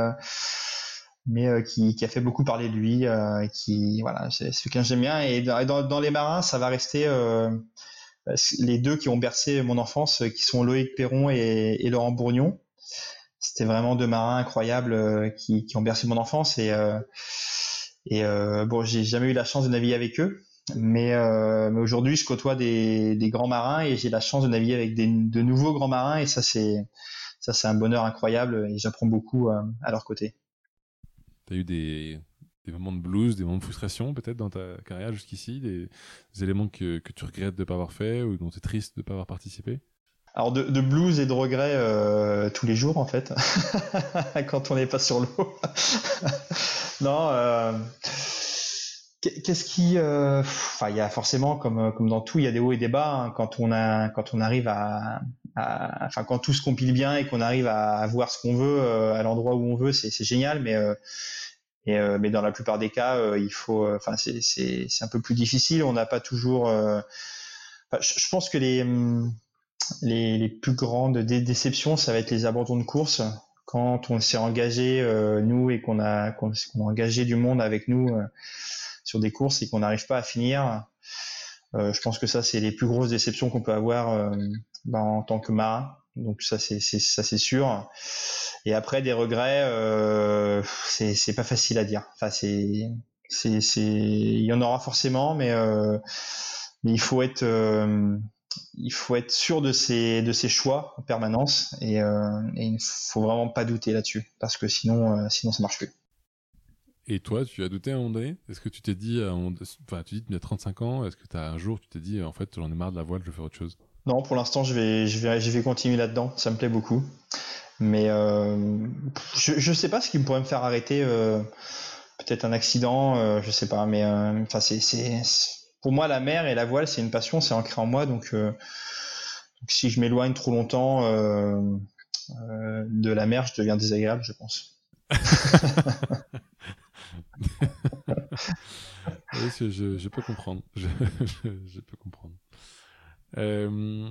[SPEAKER 1] mais qui, qui, a fait beaucoup parler de lui, qui voilà, c'est ce que j'aime bien. Et dans, dans, les marins, ça va rester les deux qui ont bercé mon enfance, qui sont Loïc Perron et, Laurent Bourgnon c'était vraiment deux marins incroyables euh, qui, qui, ont bercé mon enfance et euh, et euh, bon j'ai jamais eu la chance de naviguer avec eux mais, mais aujourd'hui je côtoie des, des, grands marins et j'ai la chance de naviguer avec des, de nouveaux grands marins et ça c'est ça c'est un bonheur incroyable et j'apprends beaucoup à leur côté.
[SPEAKER 2] Tu as eu des, moments de blues, des moments de frustration peut-être dans ta carrière jusqu'ici, des, éléments que, tu regrettes de ne pas avoir fait ou dont tu es triste de ne pas avoir participé?
[SPEAKER 1] Alors de, de, blues et de regrets euh, tous les jours en fait, [laughs] quand on n'est pas sur l'eau. [laughs] non, euh, qu'est-ce qui, euh, enfin il y a forcément comme comme dans tout, il y a des hauts et des bas. Hein, quand on a quand on arrive à, enfin quand tout se compile bien et qu'on arrive à, voir ce qu'on veut à l'endroit où on veut, c'est génial. Mais et, mais dans la plupart des cas, il faut, enfin c'est un peu plus difficile. On n'a pas toujours. je pense que les les, plus grandes déceptions, ça va être les abandons de course. Quand on s'est engagé, euh, nous, et qu'on a, qu'on a engagé du monde avec nous euh, sur des courses et qu'on n'arrive pas à finir, euh, je pense que ça, c'est les plus grosses déceptions qu'on peut avoir ben, en tant que marin. Donc ça, c'est ça, c'est sûr. Et après, des regrets, c'est pas facile à dire. Enfin, c'est c'est il y en aura forcément, mais mais il faut être il faut être sûr de ses, de ses choix en permanence et, euh, il ne faut vraiment pas douter là-dessus parce que sinon, euh, sinon ça marche plus.
[SPEAKER 2] Et toi, tu as douté à un moment donné? Est-ce que tu t'es dit, enfin, tu dis tu as 35 ans, est-ce que tu as un jour, tu t'es dit, en fait, j'en ai marre de la voile, je vais faire autre chose?
[SPEAKER 1] Non, pour l'instant, je vais, je, vais, je vais continuer là-dedans, ça me plaît beaucoup. Mais euh, je ne sais pas ce qui me pourrait me faire arrêter, peut-être un accident, je sais pas, mais enfin, c'est pour moi, la mer et la voile, c'est une passion, c'est ancré en moi. Donc, euh, si je m'éloigne trop longtemps euh, euh, de la mer, je deviens désagréable, je pense. [laughs]
[SPEAKER 2] je, peux comprendre. [laughs] je peux comprendre. Euh,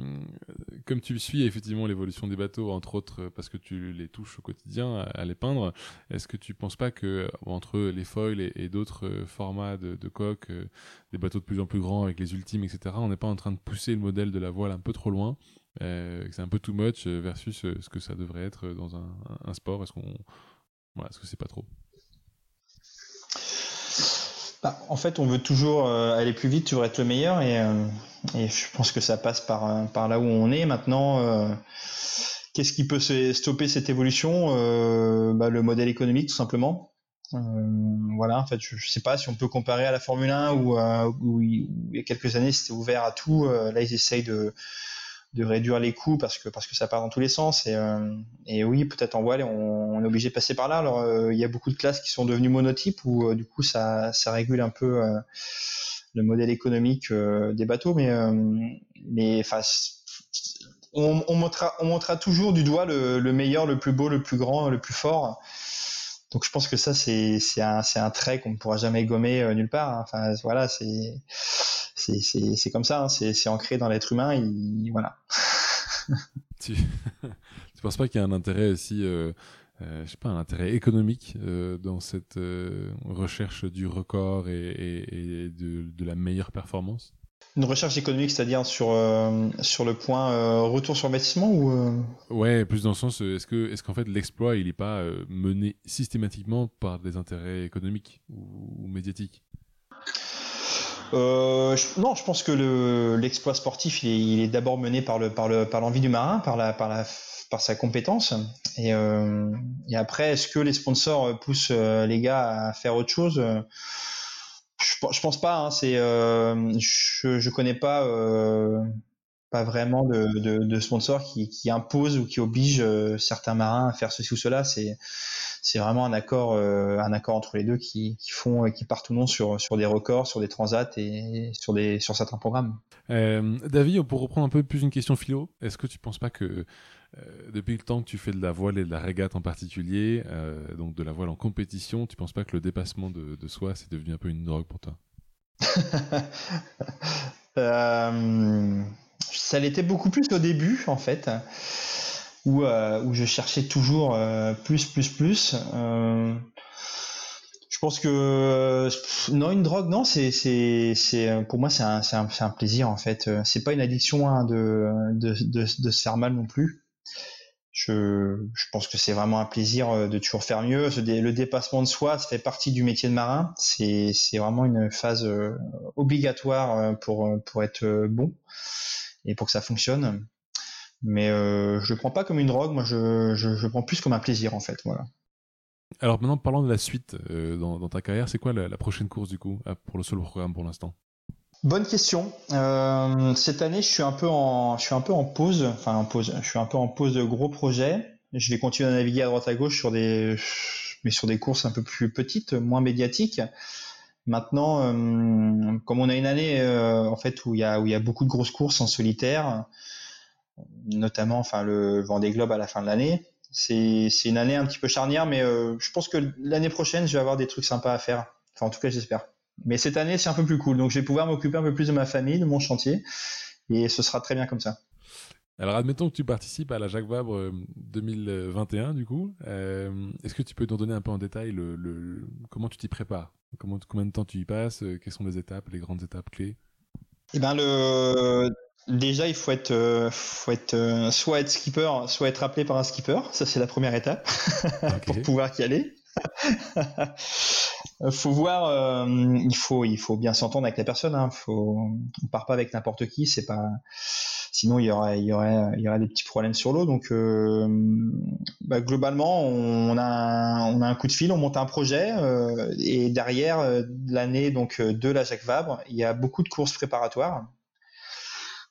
[SPEAKER 2] comme tu suis effectivement l'évolution des bateaux, entre autres parce que tu les touches au quotidien à, les peindre, est-ce que tu penses pas que entre les foils et, d'autres formats de, de coques, euh, des bateaux de plus en plus grands avec les ultimes, etc., on n'est pas en train de pousser le modèle de la voile un peu trop loin euh, c'est un peu too much versus ce que ça devrait être dans un, sport? Est-ce qu'on, est-ce que c'est pas trop?
[SPEAKER 1] Bah, en fait, on veut toujours euh, aller plus vite, toujours être le meilleur, et, euh, je pense que ça passe par, euh, là où on est. Maintenant, qu'est-ce qui peut stopper cette évolution? Bah, Le modèle économique, tout simplement. voilà, en fait, je ne sais pas si on peut comparer à la Formule 1 où, où il y a quelques années c'était ouvert à tout. là, ils essayent de, de réduire les coûts parce que parce que ça part dans tous les sens et, euh, et oui peut-être en voile on, on, est obligé de passer par là alors euh, il y a beaucoup de classes qui sont devenues monotypes où euh, du coup ça ça régule un peu le modèle économique des bateaux mais mais enfin on, on, montrera on montrera toujours du doigt le, le, meilleur le plus beau le plus grand le plus fort donc je pense que ça c'est c'est un c'est un trait qu'on ne pourra jamais gommer nulle part hein. enfin voilà c'est c'est comme ça, hein. c'est ancré dans l'être humain. Et, voilà. [laughs]
[SPEAKER 2] tu, [laughs] tu penses pas qu'il y a un intérêt aussi, euh, euh, je sais pas, un intérêt économique euh, dans cette recherche du record et, de, la meilleure performance?
[SPEAKER 1] Une recherche économique, c'est-à-dire sur, sur le point retour sur investissement ou
[SPEAKER 2] Ouais, plus dans le sens, est-ce que est-ce qu'en fait l'exploit il n'est pas mené systématiquement par des intérêts économiques ou médiatiques?
[SPEAKER 1] Euh, non, je pense que l'exploit sportif, il est, d'abord mené par le par le par l'envie du marin, par la par la par sa compétence. Et, euh, et après, est-ce que les sponsors poussent euh, les gars à faire autre chose? Je, je pense pas. Hein, c'est je je connais pas pas vraiment de, de, de sponsors qui, qui imposent ou qui obligent certains marins à faire ceci ou cela. C'est c'est vraiment un accord, euh, un accord entre les deux qui, qui, font, qui partent ou non sur, sur des records, sur des transats et sur, des, sur certains programmes.
[SPEAKER 2] Euh, David, pour reprendre un peu plus une question philo, est-ce que tu ne penses pas que euh, depuis le temps que tu fais de la voile et de la régate en particulier, donc de la voile en compétition, tu ne penses pas que le dépassement de, de soi, c'est devenu un peu une drogue pour toi? [laughs]
[SPEAKER 1] Euh, ça l'était beaucoup plus au début, en fait, où, euh, où je cherchais toujours euh, plus, plus, plus. je pense que non, une drogue, non, c'est, c'est, c'est pour moi, c'est un, c'est un, plaisir en fait. C'est pas une addiction hein, de, de, de, se faire mal non plus. Je, je pense que c'est vraiment un plaisir de toujours faire mieux. Le dépassement de soi, ça fait partie du métier de marin. C'est, c'est vraiment une phase obligatoire pour, pour être bon et pour que ça fonctionne. Mais euh, je le prends pas comme une drogue, moi je, je, je, prends plus comme un plaisir en fait. Voilà.
[SPEAKER 2] Alors maintenant parlons de la suite euh, dans, dans, ta carrière, c'est quoi la, la, prochaine course du coup pour le solo programme pour l'instant?
[SPEAKER 1] Bonne question. Euh, cette année, je suis un peu en, je suis un peu en pause, enfin en pause. Je suis un peu en pause de gros projets. Je vais continuer à naviguer à droite à gauche sur des, mais sur des courses un peu plus petites, moins médiatiques. Maintenant, euh, comme on a une année euh, en fait où il y a où il y a beaucoup de grosses courses en solitaire, notamment enfin le Vendée Globe à la fin de l'année, c'est c'est une année un petit peu charnière, mais euh, je pense que l'année prochaine je vais avoir des trucs sympas à faire. Enfin en tout cas j'espère. Mais cette année c'est un peu plus cool, donc je vais pouvoir m'occuper un peu plus de ma famille, de mon chantier, et ce sera très bien comme ça.
[SPEAKER 2] Alors, admettons que tu participes à la Jacques Vabre 2021, du coup. Est-ce que tu peux nous donner un peu en détail le comment tu t'y prépares? Comment, combien de temps tu y passes? Euh, Quelles sont les étapes, les grandes étapes clés?
[SPEAKER 1] Eh ben le déjà il faut être, euh, faut être euh, soit être skipper, soit être appelé par un skipper. Ça c'est la première étape [laughs] pour pouvoir y aller. [laughs] faut voir, il faut, il faut bien s'entendre avec la personne. Hein. Faut, on part pas avec n'importe qui. C'est pas Sinon, il y aurait, il y aurait, il y aurait des petits problèmes sur l'eau. Donc, euh, bah, globalement, on a, un, on a un coup de fil, on monte un projet, euh, et derrière euh, l'année donc de la Jacques Vabre, il y a beaucoup de courses préparatoires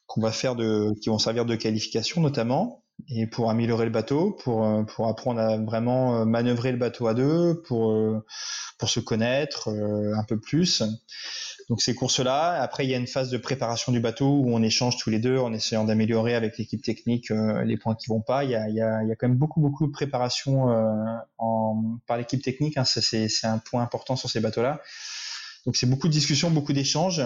[SPEAKER 1] qu'on va faire de, qui vont servir de qualification notamment, et pour améliorer le bateau, pour pour apprendre à vraiment manœuvrer le bateau à deux, pour pour se connaître un peu plus. Donc ces courses-là, après il y a une phase de préparation du bateau où on échange tous les deux en essayant d'améliorer avec l'équipe technique euh, les points qui vont pas. Il y a, il y a, il y a quand même beaucoup beaucoup de préparation euh, en, par l'équipe technique. Hein. C'est un point important sur ces bateaux-là. Donc c'est beaucoup de discussions, beaucoup d'échanges,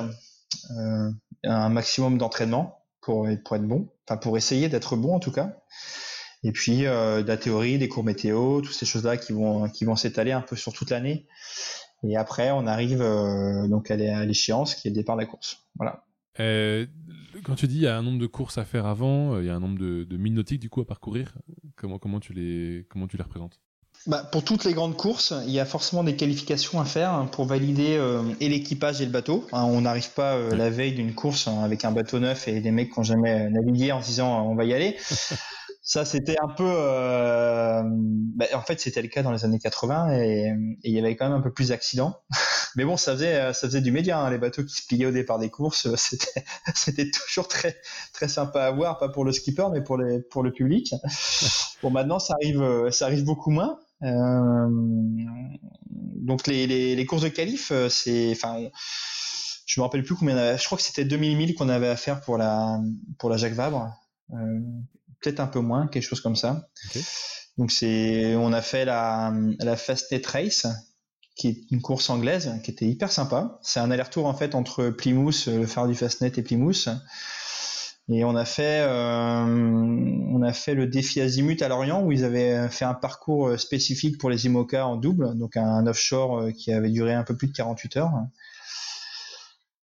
[SPEAKER 1] euh, un maximum d'entraînement pour, pour être bon, enfin pour essayer d'être bon en tout cas. Et puis euh, de la théorie, des cours météo, toutes ces choses-là qui vont qui vont s'étaler un peu sur toute l'année. Et après, on arrive euh, donc à l'échéance qui est le départ de la course. Voilà.
[SPEAKER 2] Euh, quand tu dis il y a un nombre de courses à faire avant, il y a un nombre de, de milles nautiques du coup à parcourir. Comment comment tu les comment tu les représentes?
[SPEAKER 1] Bah, pour toutes les grandes courses, il y a forcément des qualifications à faire pour valider et l'équipage et le bateau. Hein, on n'arrive pas la veille d'une course hein, avec un bateau neuf et des mecs qui n'ont jamais navigué en se disant on va y aller. [laughs] Ça, c'était un peu. Euh, bah, en fait, c'était le cas dans les années 80 et, il y avait quand même un peu plus d'accidents. [laughs] Mais bon, ça faisait, ça faisait du média. Hein. Les bateaux qui se pliaient au départ des courses, [laughs] c'était, c'était toujours très, très sympa à voir, pas pour le skipper, mais pour les, pour le public. Bon, maintenant, ça arrive, ça arrive beaucoup moins. Euh, donc les, les, les, courses de qualif, euh, c'est, enfin, je me rappelle plus combien. Avait, je crois que c'était 2000 milles qu'on avait à faire pour la, pour la Jacques Vabre. Euh, peut-être un peu moins, quelque chose comme ça. Donc c'est, on a fait la, la Fastnet Race, qui est une course anglaise, qui était hyper sympa. C'est un aller-retour en fait entre Plymouth, le phare du Fastnet et Plymouth. Et on a fait, euh, on a fait le défi Azimut à Lorient où ils avaient fait un parcours spécifique pour les IMOCA en double, donc un offshore euh, qui avait duré un peu plus de 48 heures.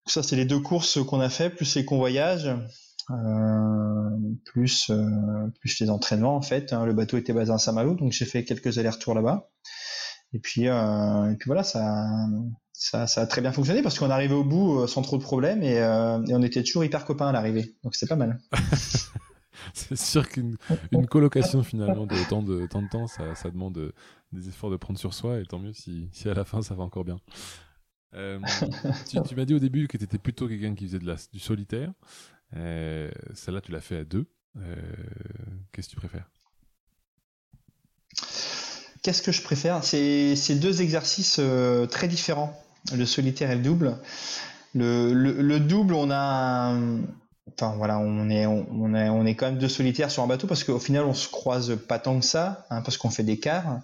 [SPEAKER 1] Ça, c'est les deux courses qu'on a fait, plus les convoyages. Euh, plus euh, plus les entraînements en fait. Hein. Le bateau était basé à Saint-Malo, donc j'ai fait quelques allers-retours là-bas. Et puis euh, et puis voilà, ça, ça ça a très bien fonctionné parce qu'on arrivait au bout sans trop de problèmes et, et on était toujours hyper copains à l'arrivée. Donc c'était pas mal. [laughs]
[SPEAKER 2] c'est sûr qu'une une colocation finalement de tant de, tant de temps, ça, ça, demande des efforts de prendre sur soi et tant mieux si, si à la fin ça va encore bien. Euh, [laughs] tu, tu m'as dit au début que tu étais plutôt quelqu'un qui faisait de la, du solitaire. Euh, celle-là, tu l'as fait à deux. Euh, qu'est-ce que tu préfères?
[SPEAKER 1] Qu'est-ce que je préfère? C'est deux exercices euh, très différents, le solitaire et le double. Le, le, double, on a, enfin voilà, on est, on, est, on est quand même deux solitaires sur un bateau parce qu'au final, on se croise pas tant que ça, hein, parce qu'on fait des quarts.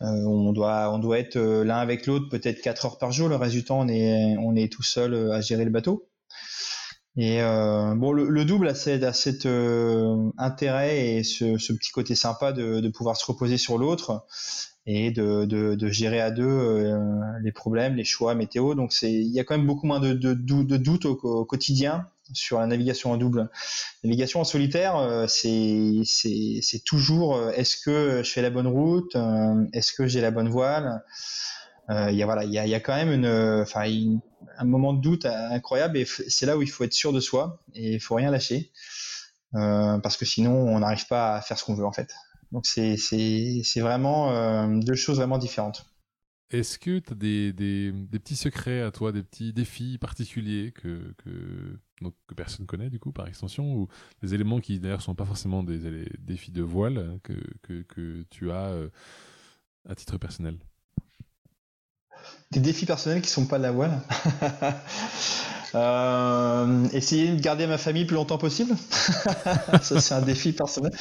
[SPEAKER 1] on doit, on doit être l'un avec l'autre peut-être 4 heures par jour. Le reste du temps, on est, on est tout seul à gérer le bateau. Et euh, bon, le, double a, cet, euh, intérêt et ce, petit côté sympa de, pouvoir se reposer sur l'autre et de, gérer à deux euh, les problèmes, les choix météo. Donc il y a quand même beaucoup moins de, doutes au, quotidien sur la navigation en double. La navigation en solitaire, c'est, toujours est-ce que je fais la bonne route, est-ce que j'ai la bonne voile. Il y a voilà, il y a, y a, quand même une, enfin un moment de doute incroyable et c'est là où il faut être sûr de soi et il faut rien lâcher euh, parce que sinon on n'arrive pas à faire ce qu'on veut en fait. Donc c'est vraiment euh, deux choses vraiment différentes.
[SPEAKER 2] Est-ce que tu as des, des, petits secrets à toi, des petits défis particuliers que, que, que personne connaît du coup par extension, ou des éléments qui d'ailleurs sont pas forcément des, défis de voile que, que, que tu as euh, à titre personnel?
[SPEAKER 1] Des défis personnels qui sont pas de la voile. [laughs] Euh, essayer de garder ma famille le plus longtemps possible. [laughs] ça, c'est un défi personnel.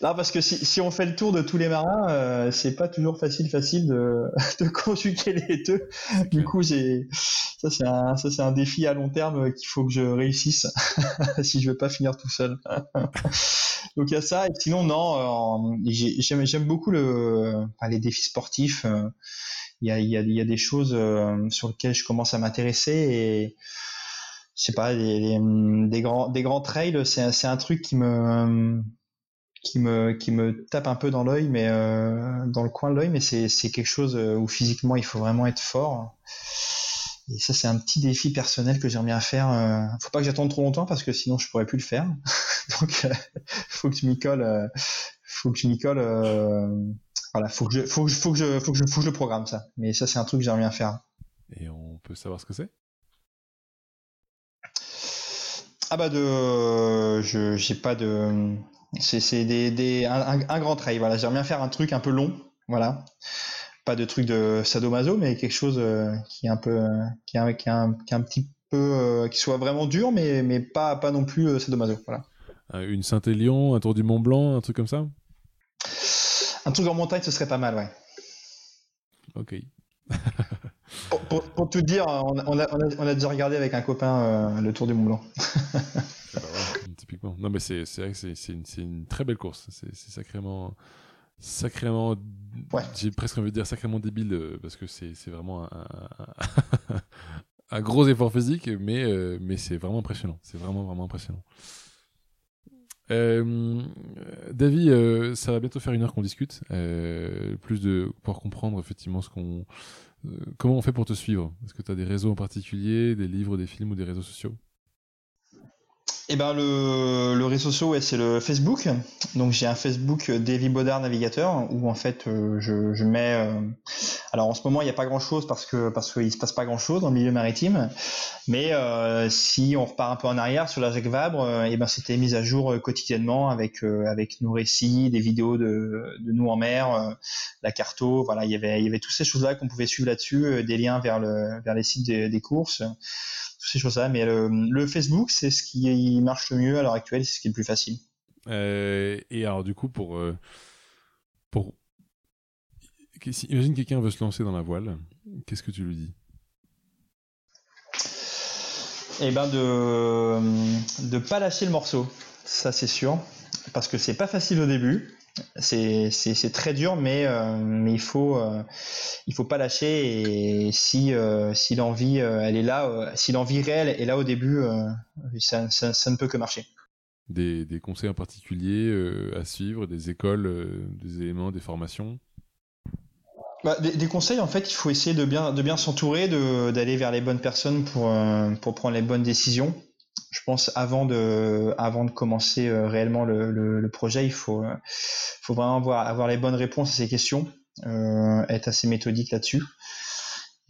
[SPEAKER 1] Non, parce que si, on fait le tour de tous les marins, euh, c'est pas toujours facile, facile de, [laughs] de conjuguer les deux. Du coup, j'ai, ça, c'est un, ça, c'est un défi à long terme qu'il faut que je réussisse si je veux pas finir tout seul. Donc, il y a ça. Et sinon, non, euh, j'aime, j'aime beaucoup le, enfin, les défis sportifs il y a, y, a, y a, des choses euh, sur lesquelles je commence à m'intéresser et je sais pas des, des, grands des grands trails c'est c'est un truc qui me qui me qui me tape un peu dans l'œil mais euh, dans le coin de l'œil mais c'est c'est quelque chose euh, où physiquement il faut vraiment être fort. Et ça c'est un petit défi personnel que j'aimerais bien faire euh, faut pas que j'attende trop longtemps parce que sinon je pourrais plus le faire. [laughs] Donc faut que je m'y colle faut que je m'y colle voilà, faut que je, faut que je, faut que je, faut que je, faut que je le programme ça. Mais ça, c'est un truc que j'aimerais bien faire.
[SPEAKER 2] Et on peut savoir ce que c'est?
[SPEAKER 1] Ah bah de, je, j'ai pas de, c'est, c'est des, des un, un, grand trail. Voilà, j'aimerais bien faire un truc un peu long. Voilà, pas de truc de sadomaso, mais quelque chose euh, qui est un peu, qui est, qui est, un, qui est un petit peu, euh, qui soit vraiment dur, mais mais pas pas non plus euh, sadomaso. Voilà.
[SPEAKER 2] Une Saint-Élion, un tour du Mont Blanc, un truc comme ça?
[SPEAKER 1] Un truc en montagne, ce serait pas mal, ouais.
[SPEAKER 2] Ok.
[SPEAKER 1] pour, pour, tout dire, on, a, on, a, on, a, déjà regardé avec un copain euh, le Tour du Mont Blanc. [laughs]
[SPEAKER 2] Ah typiquement. Non, mais c'est vrai que c'est une, une, très belle course. C'est sacrément. Sacrément. Ouais. J'ai presque envie de dire sacrément débile euh, parce que c'est vraiment un, [laughs] un, gros effort physique, mais, euh, mais c'est vraiment impressionnant. C'est vraiment, vraiment impressionnant. Euh, David, euh, ça va bientôt faire une heure qu'on discute, euh, plus de pour comprendre effectivement ce qu'on, comment on fait pour te suivre? Est-ce que tu as des réseaux en particulier, des livres, des films ou des réseaux sociaux?
[SPEAKER 1] Eh ben le, réseau social, c'est le Facebook. Donc j'ai un Facebook Davy Baudard Navigateur où en fait euh, je, je, mets. Euh, alors en ce moment il n'y a pas grand chose parce que parce qu'il se passe pas grand chose dans le milieu maritime. Mais euh, si on repart un peu en arrière sur la Jacques Vabre, eh ben c'était mis à jour quotidiennement avec avec nos récits, des vidéos de, de nous en mer, la carto. Voilà, il y avait il y avait toutes ces choses là qu'on pouvait suivre là-dessus, des liens vers le vers les sites des courses ces choses-là. Mais le, Facebook, c'est ce qui marche le mieux à l'heure actuelle, c'est ce qui est le plus facile.
[SPEAKER 2] Euh, et alors, du coup, pour. Euh, pour... Imagine quelqu'un veut se lancer dans la voile, qu'est-ce que tu lui dis?
[SPEAKER 1] Eh ben, de ne pas lâcher le morceau, ça c'est sûr, parce que c'est pas facile au début c'est très dur, mais, euh, mais il faut euh, il faut pas lâcher. Et si euh, si l'envie elle est là, si l'envie réelle est là au début, ça, ça, ne peut que marcher.
[SPEAKER 2] Des, des conseils en particulier à suivre, des écoles, des éléments, des formations?
[SPEAKER 1] Bah, des, des, conseils, en fait, il faut essayer de bien de bien s'entourer, d'aller vers les bonnes personnes pour pour prendre les bonnes décisions je pense avant de avant de commencer euh, réellement le, le, projet, il faut euh, faut vraiment avoir avoir les bonnes réponses à ces questions, euh, être assez méthodique là-dessus.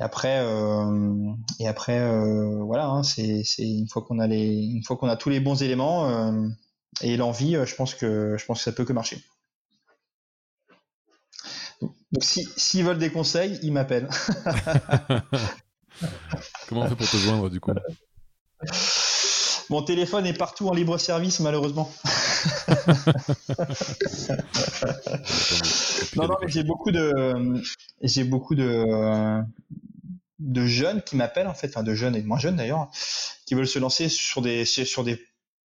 [SPEAKER 1] Et après et après voilà, hein, c'est c'est une fois qu'on a les une fois qu'on a tous les bons éléments et l'envie, je pense que je pense que ça peut que marcher. Donc s'ils si, veulent des conseils, ils m'appellent. [laughs]
[SPEAKER 2] Comment on fait pour te joindre du coup? [laughs]
[SPEAKER 1] mon téléphone est partout en libre service, malheureusement. [laughs] non, non, mais j'ai beaucoup de, j'ai beaucoup de, de jeunes qui m'appellent en fait, enfin de jeunes et de moins jeunes d'ailleurs, qui veulent se lancer sur des sur des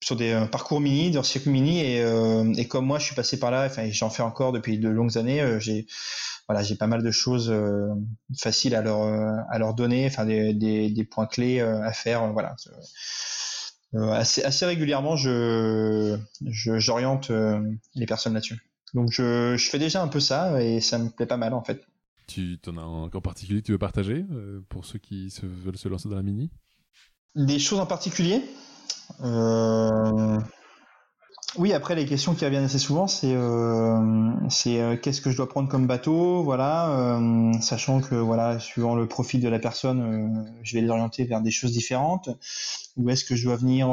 [SPEAKER 1] sur des euh, parcours mini, des circuits mini et, euh, et comme moi je suis passé par là, enfin j'en fais encore depuis de longues années, euh, j'ai voilà j'ai pas mal de choses faciles à leur à leur donner, enfin des, des, des points clés à faire, voilà. Assez assez régulièrement je j'oriente les personnes là-dessus. Donc je, je fais déjà un peu ça et ça me plaît pas mal en fait.
[SPEAKER 2] Tu en as un en particulier que tu veux partager pour ceux qui se, veulent se lancer dans la mini?
[SPEAKER 1] Des choses en particulier? Euh... Oui, après les questions qui reviennent assez souvent, c'est euh, c'est euh, qu'est-ce que je dois prendre comme bateau, voilà, euh, sachant que voilà, suivant le profil de la personne, euh, je vais les orienter vers des choses différentes. Où est-ce que je dois venir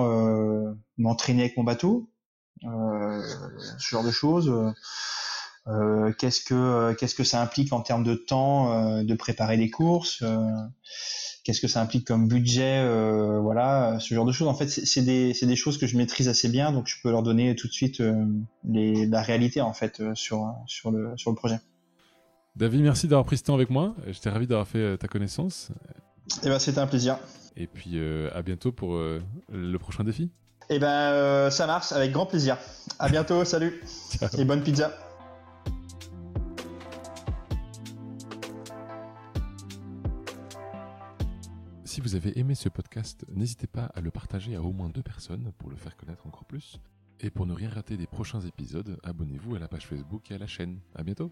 [SPEAKER 1] m'entraîner avec mon bateau, ce genre de choses. Qu'est-ce que qu'est-ce que ça implique en termes de temps de préparer les courses qu'est-ce que ça implique comme budget, euh, voilà, ce genre de choses. En fait, c'est des, des, choses que je maîtrise assez bien, donc je peux leur donner tout de suite euh, les, la réalité en fait euh, sur, sur, le, sur le projet.
[SPEAKER 2] David, merci d'avoir pris ce temps avec moi. J'étais ravi d'avoir fait ta connaissance.
[SPEAKER 1] Eh ben, c'était un plaisir.
[SPEAKER 2] Et puis à bientôt pour le prochain défi.
[SPEAKER 1] Eh ben, ça marche, avec grand plaisir. À bientôt, salut. [laughs] Et bonne pizza.
[SPEAKER 2] Vous avez aimé ce podcast, n'hésitez pas à le partager à au moins deux personnes pour le faire connaître encore plus. Et pour ne rien rater des prochains épisodes, abonnez-vous à la page Facebook et à la chaîne. À bientôt!